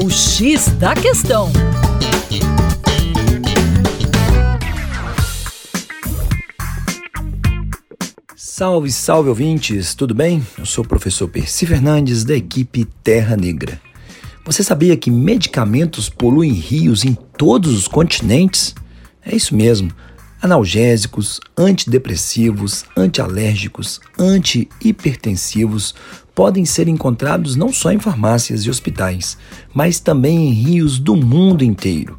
O X da Questão. Salve, salve ouvintes, tudo bem? Eu sou o professor Percy Fernandes da equipe Terra Negra. Você sabia que medicamentos poluem rios em todos os continentes? É isso mesmo. Analgésicos, antidepressivos, antialérgicos, antihipertensivos podem ser encontrados não só em farmácias e hospitais, mas também em rios do mundo inteiro.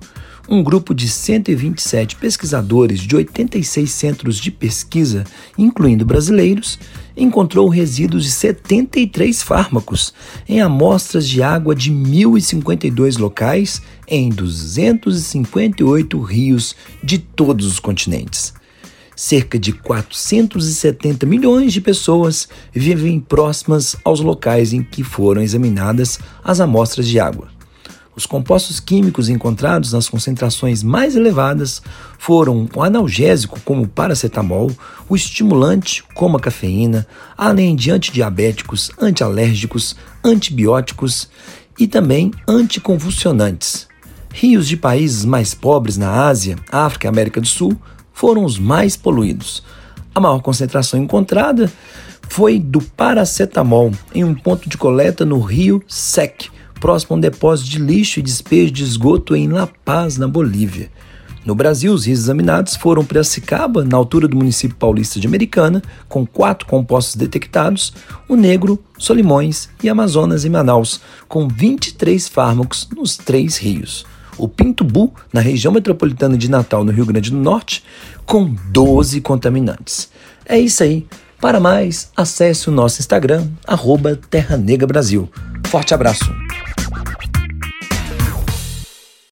Um grupo de 127 pesquisadores de 86 centros de pesquisa, incluindo brasileiros, encontrou resíduos de 73 fármacos em amostras de água de 1.052 locais em 258 rios de todos os continentes. Cerca de 470 milhões de pessoas vivem próximas aos locais em que foram examinadas as amostras de água. Os compostos químicos encontrados nas concentrações mais elevadas foram o analgésico, como o paracetamol, o estimulante, como a cafeína, além de antidiabéticos, antialérgicos, antibióticos e também anticonvulsionantes. Rios de países mais pobres na Ásia, África e América do Sul foram os mais poluídos. A maior concentração encontrada foi do paracetamol em um ponto de coleta no rio Sec, próximo a um depósito de lixo e despejo de esgoto em La Paz, na Bolívia. No Brasil, os rios examinados foram Piracicaba, na altura do município paulista de Americana, com quatro compostos detectados, o Negro, Solimões e Amazonas em Manaus, com 23 fármacos nos três rios o Pintubu, na região metropolitana de Natal, no Rio Grande do Norte, com 12 contaminantes. É isso aí. Para mais, acesse o nosso Instagram, arroba Terra Negra Brasil. Forte abraço!